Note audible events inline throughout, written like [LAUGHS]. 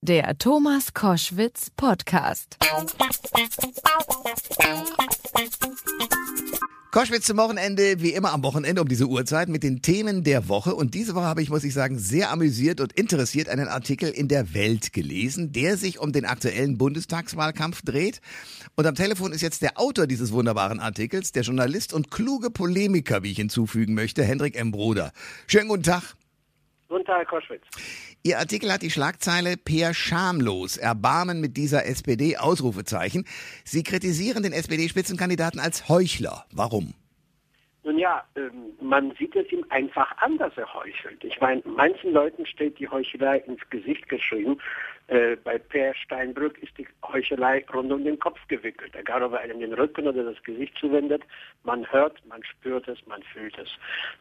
Der Thomas Koschwitz Podcast. Koschwitz zum Wochenende, wie immer am Wochenende um diese Uhrzeit mit den Themen der Woche. Und diese Woche habe ich, muss ich sagen, sehr amüsiert und interessiert einen Artikel in der Welt gelesen, der sich um den aktuellen Bundestagswahlkampf dreht. Und am Telefon ist jetzt der Autor dieses wunderbaren Artikels, der Journalist und kluge Polemiker, wie ich hinzufügen möchte, Hendrik M. Broder. Schönen guten Tag. Guten Tag, Herr Koschwitz. Ihr Artikel hat die Schlagzeile Per schamlos, Erbarmen mit dieser SPD, Ausrufezeichen. Sie kritisieren den SPD-Spitzenkandidaten als Heuchler. Warum? Nun ja, ähm, man sieht es ihm einfach an, dass er heuchelt. Ich meine, manchen Leuten steht die Heuchelei ins Gesicht geschrieben. Äh, bei Per Steinbrück ist die Heuchelei rund um den Kopf gewickelt. Egal, ob er einem den Rücken oder das Gesicht zuwendet, man hört, man spürt es, man fühlt es.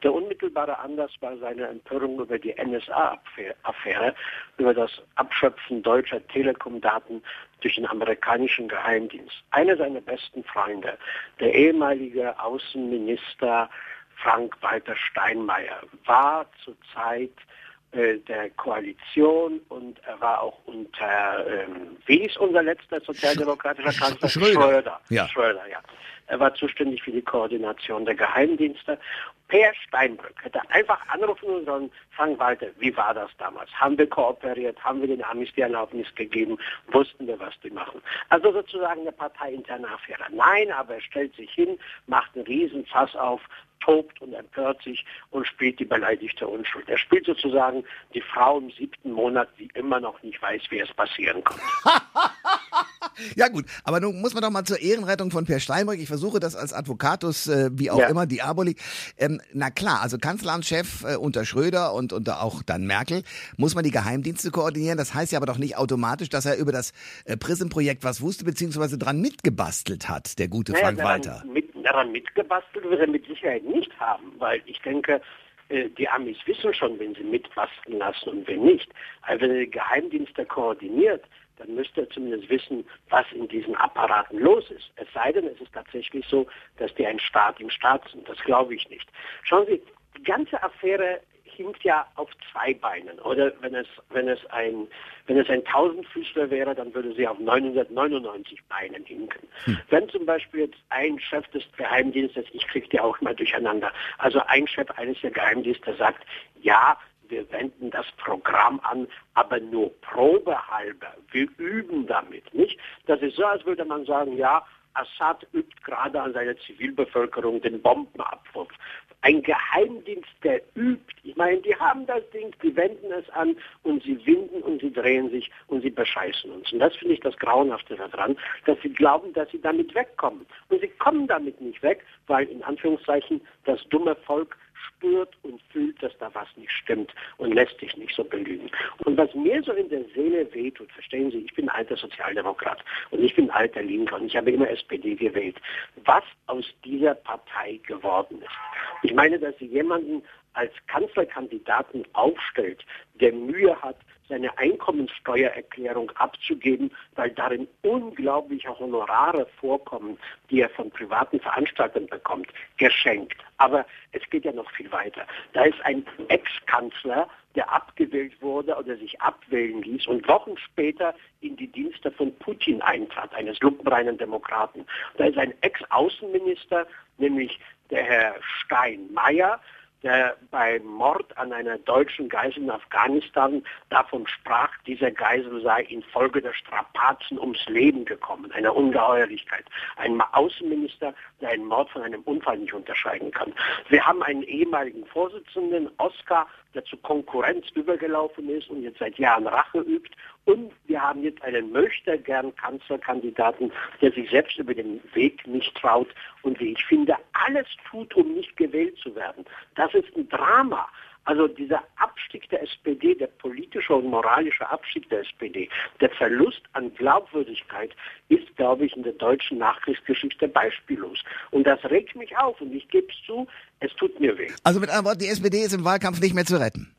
Der unmittelbare Anlass war seine Empörung über die NSA-Affäre, über das Abschöpfen deutscher Telekom-Daten durch den amerikanischen Geheimdienst. Einer seiner besten Freunde, der ehemalige Außenminister Frank-Walter Steinmeier, war zurzeit äh, der Koalition und er war auch unter, ähm, wie ist unser letzter sozialdemokratischer Kanzler? Schröder. Schröder. Ja. Schröder, ja. Er war zuständig für die Koordination der Geheimdienste. Per Steinbrück hätte einfach anrufen sollen, Frank Walter, wie war das damals? Haben wir kooperiert? Haben wir den Amis die Erlaubnis gegeben? Wussten wir, was die machen? Also sozusagen eine parteiinterne Affäre. Nein, aber er stellt sich hin, macht einen riesen Fass auf, tobt und empört sich und spielt die beleidigte Unschuld. Er spielt sozusagen die Frau im siebten Monat, die immer noch nicht weiß, wie es passieren konnte. [LAUGHS] Ja gut, aber nun muss man doch mal zur Ehrenrettung von Per Steinbrück, ich versuche das als Advocatus, äh, wie auch Ja. immer, Diaboli. Ähm, na klar, also Kanzleramtschef äh, unter Schröder und unter auch dann Merkel, muss man die Geheimdienste koordinieren. Das heißt ja aber doch nicht automatisch, dass er über das äh, Prism-Projekt was wusste, beziehungsweise dran mitgebastelt hat, der gute Naja, Frank daran, Walter. mit, daran mitgebastelt wird er mit Sicherheit nicht haben, weil ich denke, äh, die Amis wissen schon, wenn sie mitbasteln lassen und wenn nicht. Also wenn er die Geheimdienste koordiniert, dann müsste er zumindest wissen, was in diesen Apparaten los ist. Es sei denn, es ist tatsächlich so, dass die ein Staat im Staat sind. Das glaube ich nicht. Schauen Sie, die ganze Affäre hinkt ja auf zwei Beinen. Oder wenn es, wenn es ein, wenn es ein Tausendfüßler wäre, dann würde sie auf 999 Beinen hinken. Wenn zum Beispiel jetzt ein Chef des Geheimdienstes, ich kriege die auch mal durcheinander, also ein Chef eines der Geheimdienste sagt, ja, wir wenden das Programm an, aber nur probehalber. Wir üben damit, nicht? Das ist so, als würde man sagen, ja, Assad übt gerade an seiner Zivilbevölkerung den Bombenabwurf. Ein Geheimdienst, der übt. Ich meine, die haben das Ding, die wenden es an und sie winden und sie drehen sich und sie bescheißen uns. Und das finde ich das Grauenhafte daran, dass sie glauben, dass sie damit wegkommen. Und sie kommen damit nicht weg, weil in Anführungszeichen das dumme Volk spürt und fühlt, dass da was nicht stimmt und lässt sich nicht so belügen. Und was mir so in der Seele wehtut, verstehen Sie, ich bin alter Sozialdemokrat und ich bin alter Linker und ich habe immer SPD gewählt. Was aus dieser Partei geworden ist. Ich meine, dass sie jemanden als Kanzlerkandidaten aufstellt, der Mühe hat, seine Einkommensteuererklärung abzugeben, weil darin unglaubliche Honorare vorkommen, die er von privaten Veranstaltern bekommt, geschenkt. Aber es geht ja noch viel weiter. Da ist ein Ex-Kanzler, der abgewählt wurde oder sich abwählen ließ und Wochen später in die Dienste von Putin eintrat, eines lupenreinen Demokraten. Da ist ein Ex-Außenminister, nämlich der Herr Steinmeier, der beim Mord an einer deutschen Geisel in Afghanistan davon sprach, dieser Geisel sei infolge der Strapazen ums Leben gekommen, einer Ungeheuerlichkeit. Ein Außenminister, der einen Mord von einem Unfall nicht unterscheiden kann. Wir haben einen ehemaligen Vorsitzenden, Oskar, der zu Konkurrenz übergelaufen ist und jetzt seit Jahren Rache übt. Und wir haben jetzt einen möchtegern Kanzlerkandidaten, der sich selbst über den Weg nicht traut und wie ich finde, alles tut, um nicht gewählt zu werden. Das ist ein Drama. Also dieser Abstieg der SPD, der politische und moralische Abstieg der SPD, der Verlust an Glaubwürdigkeit ist, glaube ich, in der deutschen Nachkriegsgeschichte beispiellos. Und das regt mich auf und ich gebe es zu, es tut mir weh. Also mit anderen Worten, die SPD ist im Wahlkampf nicht mehr zu retten.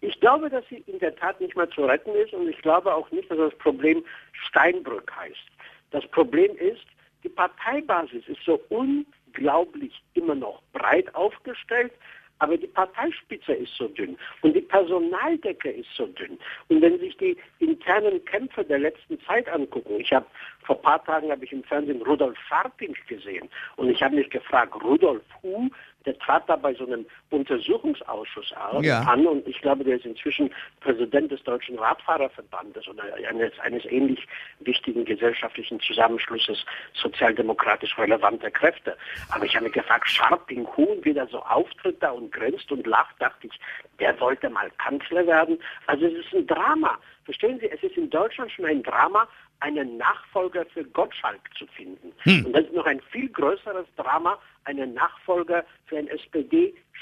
Ich glaube, dass sie in der Tat nicht mehr zu retten ist und ich glaube auch nicht, dass das Problem Steinbrück heißt. Das Problem ist, die Parteibasis ist so unglaublich immer noch breit aufgestellt, aber die Parteispitze ist so dünn und die Personaldecke ist so dünn. Und wenn sich die internen Kämpfe der letzten Zeit angucken, ich habe vor ein paar Tagen habe ich im Fernsehen Rudolf Scharping gesehen und ich habe mich gefragt, Rudolf Hu, der trat da bei so einem Untersuchungsausschuss ja. an und ich glaube, der ist inzwischen Präsident des Deutschen Radfahrerverbandes oder eines, eines ähnlich wichtigen gesellschaftlichen Zusammenschlusses sozialdemokratisch relevanter Kräfte. Aber ich habe mich gefragt, Scharping Huhn, wie der so auftritt da und grinst und lacht, dachte ich, der wollte mal Kanzler werden. Also es ist ein Drama. Verstehen Sie, es ist in Deutschland schon ein Drama, einen Nachfolger für Gottschalk zu finden. Hm. Und das ist noch ein viel größeres Drama, einen Nachfolger für einen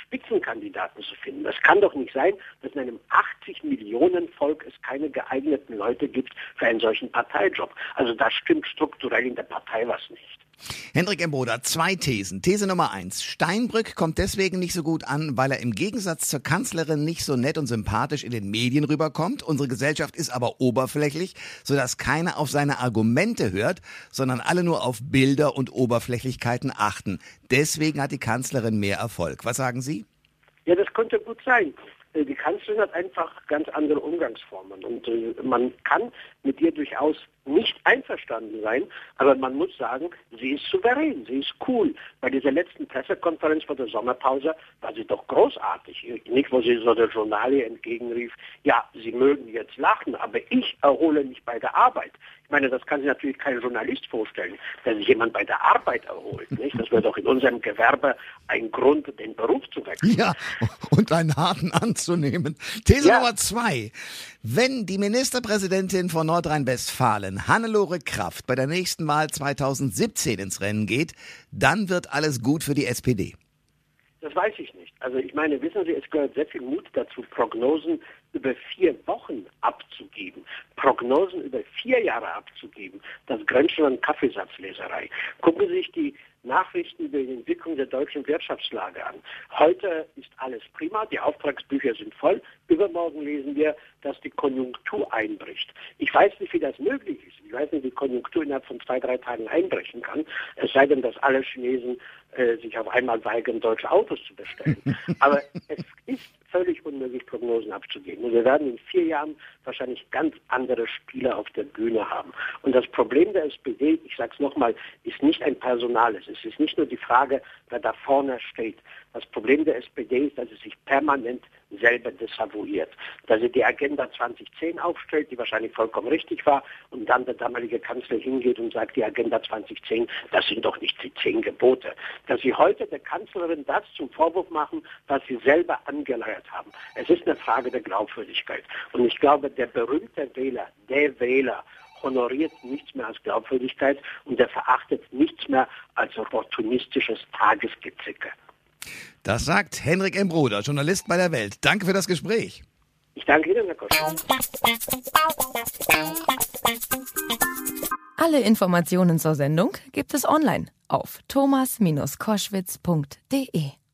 SPD-Spitzenkandidaten zu finden. Das kann doch nicht sein, dass in einem 80 Millionen Volk es keine geeigneten Leute gibt für einen solchen Parteijob. Also da stimmt strukturell in der Partei was nicht. Hendrik Embroder, zwei Thesen. These Nummer eins. Steinbrück kommt deswegen nicht so gut an, weil er im Gegensatz zur Kanzlerin nicht so nett und sympathisch in den Medien rüberkommt. Unsere Gesellschaft ist aber oberflächlich, sodass keiner auf seine Argumente hört, sondern alle nur auf Bilder und Oberflächlichkeiten achten. Deswegen hat die Kanzlerin mehr Erfolg. Was sagen Sie? Ja, das könnte gut sein. Äh, die Kanzlerin hat einfach ganz andere Umgangsformen und äh, man kann mit ihr durchaus nicht einverstanden sein, aber man muss sagen, sie ist souverän, sie ist cool. Bei dieser letzten Pressekonferenz vor der Sommerpause war sie doch großartig. Nicht, wo sie so der Journalie entgegenrief, ja, Sie mögen jetzt lachen, aber ich erhole mich bei der Arbeit. Ich meine, das kann sich natürlich kein Journalist vorstellen, dass sich jemand bei der Arbeit erholt. Nicht? Das wäre doch in unserem Gewerbe ein Grund, den Beruf zu wechseln. Ja, und einen harten anzunehmen. These ja. Nummer zwei. Wenn die Ministerpräsidentin von Nordrhein-Westfalen, Hannelore Kraft, bei der nächsten Wahl 2017 ins Rennen geht, dann wird alles gut für die SPD. Das weiß ich nicht. Also ich meine, wissen Sie, es gehört sehr viel Mut dazu, Prognosen über vier Wochen abzugeben, Prognosen über vier Jahre abzugeben. Das grenzt schon an Kaffeesatzleserei. Gucken Sie sich die Nachrichten über die Entwicklung der deutschen Wirtschaftslage an. Heute ist alles prima, die Auftragsbücher sind voll. Übermorgen lesen wir, dass die Konjunktur einbricht. Ich weiß nicht, wie das möglich ist. Ich weiß nicht, wie die Konjunktur innerhalb von zwei, drei Tagen einbrechen kann. Es sei denn, dass alle Chinesen äh, sich auf einmal weigern, deutsche Autos zu bestellen. [LAUGHS] Aber es ist völlig unmöglich, Prognosen abzugeben. Und wir werden in vier Jahren wahrscheinlich ganz andere Spieler auf der Bühne haben. Und das Problem der SPD, ich sage es nochmal, ist nicht ein personales. Es ist nicht nur die Frage, wer da vorne steht. Das Problem der SPD ist, dass sie sich permanent selber desavouiert. Dass sie die Agenda 2010 aufstellt, die wahrscheinlich vollkommen richtig war, und dann der damalige Kanzler hingeht und sagt, die Agenda 2010, das sind doch nicht die zehn Gebote. Dass sie heute der Kanzlerin das zum Vorwurf machen, was sie selber angeleiert haben. Es ist eine Frage der Glaubwürdigkeit. Und ich glaube, der berühmte Wähler, der Wähler, honoriert nichts mehr als Glaubwürdigkeit und er verachtet nichts mehr als opportunistisches Tagesgezicke. Das sagt Henrik M. Bruder, Journalist bei der Welt. Danke für das Gespräch. Ich danke Ihnen, Herr Kosch. Alle Informationen zur Sendung gibt es online auf thomas-koschwitz.de.